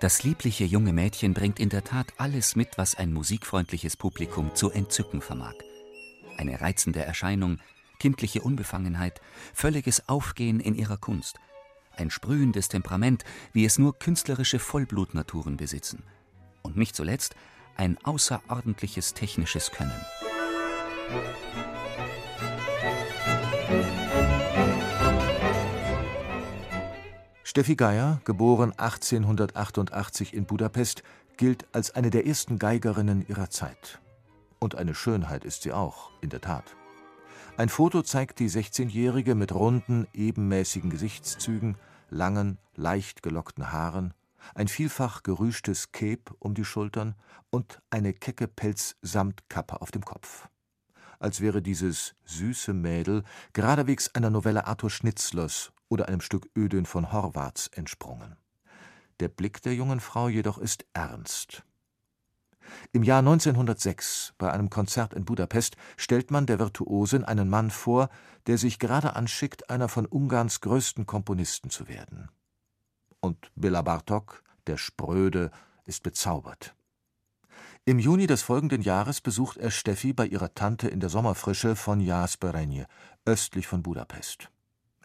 Das liebliche junge Mädchen bringt in der Tat alles mit, was ein musikfreundliches Publikum zu entzücken vermag. Eine reizende Erscheinung, kindliche Unbefangenheit, völliges Aufgehen in ihrer Kunst, ein sprühendes Temperament, wie es nur künstlerische Vollblutnaturen besitzen. Und nicht zuletzt ein außerordentliches technisches Können. Steffi Geier, geboren 1888 in Budapest, gilt als eine der ersten Geigerinnen ihrer Zeit. Und eine Schönheit ist sie auch, in der Tat. Ein Foto zeigt die 16-Jährige mit runden, ebenmäßigen Gesichtszügen, langen, leicht gelockten Haaren, ein vielfach gerüschtes Cape um die Schultern und eine kecke Pelzsamtkappe auf dem Kopf. Als wäre dieses süße Mädel geradewegs einer Novelle Arthur Schnitzlers oder einem Stück Ödön von Horvaths entsprungen. Der Blick der jungen Frau jedoch ist ernst. Im Jahr 1906, bei einem Konzert in Budapest, stellt man der Virtuosin einen Mann vor, der sich gerade anschickt, einer von Ungarns größten Komponisten zu werden. Und Bela Bartok, der Spröde, ist bezaubert. Im Juni des folgenden Jahres besucht er Steffi bei ihrer Tante in der Sommerfrische von Jasperenje, östlich von Budapest.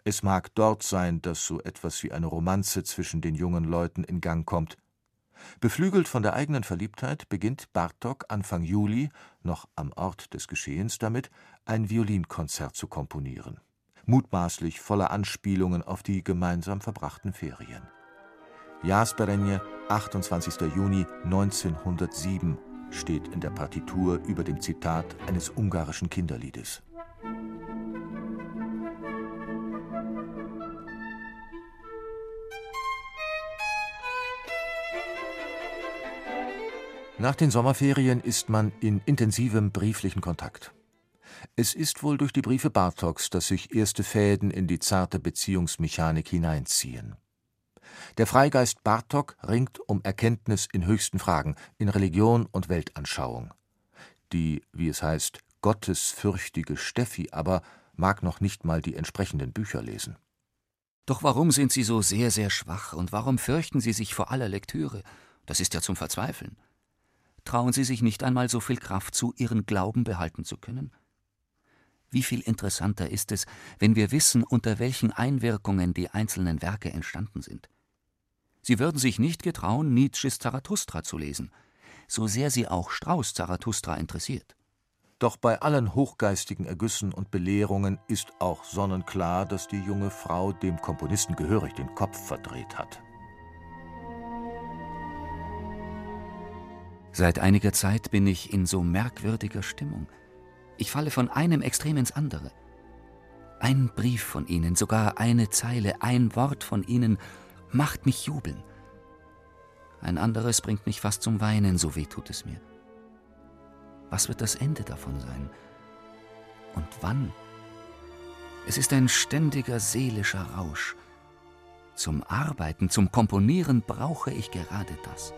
Es mag dort sein, dass so etwas wie eine Romanze zwischen den jungen Leuten in Gang kommt. Beflügelt von der eigenen Verliebtheit beginnt Bartok Anfang Juli, noch am Ort des Geschehens, damit, ein Violinkonzert zu komponieren. Mutmaßlich voller Anspielungen auf die gemeinsam verbrachten Ferien. Jasperenje, 28. Juni 1907, steht in der Partitur über dem Zitat eines ungarischen Kinderliedes. Nach den Sommerferien ist man in intensivem brieflichen Kontakt. Es ist wohl durch die Briefe Bartoks, dass sich erste Fäden in die zarte Beziehungsmechanik hineinziehen. Der Freigeist Bartok ringt um Erkenntnis in höchsten Fragen, in Religion und Weltanschauung. Die, wie es heißt, gottesfürchtige Steffi aber mag noch nicht mal die entsprechenden Bücher lesen. Doch warum sind Sie so sehr, sehr schwach und warum fürchten Sie sich vor aller Lektüre? Das ist ja zum Verzweifeln. Trauen Sie sich nicht einmal so viel Kraft zu, Ihren Glauben behalten zu können? Wie viel interessanter ist es, wenn wir wissen, unter welchen Einwirkungen die einzelnen Werke entstanden sind. Sie würden sich nicht getrauen, Nietzsches Zarathustra zu lesen, so sehr Sie auch Strauß Zarathustra interessiert. Doch bei allen hochgeistigen Ergüssen und Belehrungen ist auch sonnenklar, dass die junge Frau dem Komponisten gehörig den Kopf verdreht hat. Seit einiger Zeit bin ich in so merkwürdiger Stimmung. Ich falle von einem Extrem ins andere. Ein Brief von Ihnen, sogar eine Zeile, ein Wort von Ihnen macht mich jubeln. Ein anderes bringt mich fast zum Weinen, so weh tut es mir. Was wird das Ende davon sein? Und wann? Es ist ein ständiger seelischer Rausch. Zum Arbeiten, zum Komponieren brauche ich gerade das.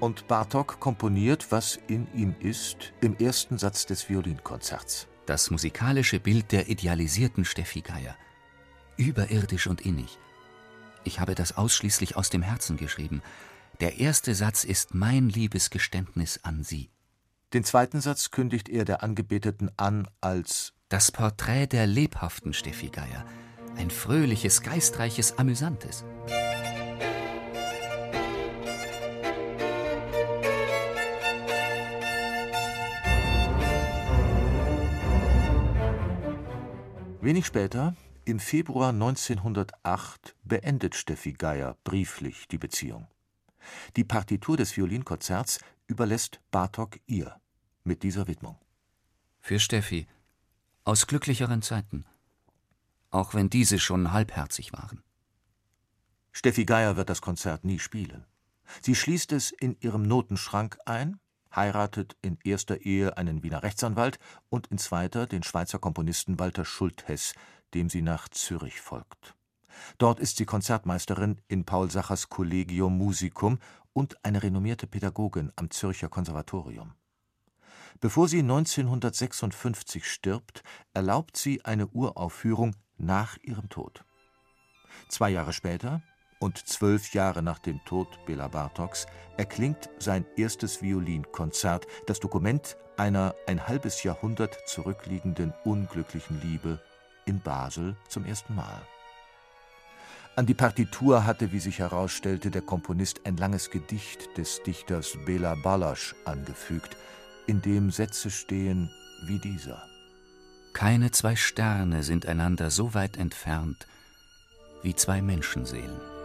Und Bartok komponiert, was in ihm ist, im ersten Satz des Violinkonzerts. Das musikalische Bild der idealisierten Steffi Geier. Überirdisch und innig. Ich habe das ausschließlich aus dem Herzen geschrieben. Der erste Satz ist mein Liebesgeständnis an sie. Den zweiten Satz kündigt er der Angebeteten an als das Porträt der lebhaften Steffi Geier. Ein fröhliches, geistreiches, amüsantes. Wenig später, Im Februar 1908 beendet Steffi Geier brieflich die Beziehung. Die Partitur des Violinkonzerts überlässt Bartok ihr mit dieser Widmung. Für Steffi aus glücklicheren Zeiten, auch wenn diese schon halbherzig waren. Steffi Geier wird das Konzert nie spielen. Sie schließt es in ihrem Notenschrank ein, heiratet in erster Ehe einen Wiener Rechtsanwalt und in zweiter den Schweizer Komponisten Walter Schulthess, dem sie nach Zürich folgt. Dort ist sie Konzertmeisterin in Paul Sachers Collegium Musicum und eine renommierte Pädagogin am Zürcher Konservatorium. Bevor sie 1956 stirbt, erlaubt sie eine Uraufführung nach ihrem Tod. Zwei Jahre später und zwölf Jahre nach dem Tod Bela Bartoks erklingt sein erstes Violinkonzert, das Dokument einer ein halbes Jahrhundert zurückliegenden unglücklichen Liebe in Basel zum ersten Mal. An die Partitur hatte, wie sich herausstellte, der Komponist ein langes Gedicht des Dichters Bela Balázs angefügt, in dem Sätze stehen wie dieser. Keine zwei Sterne sind einander so weit entfernt wie zwei Menschenseelen.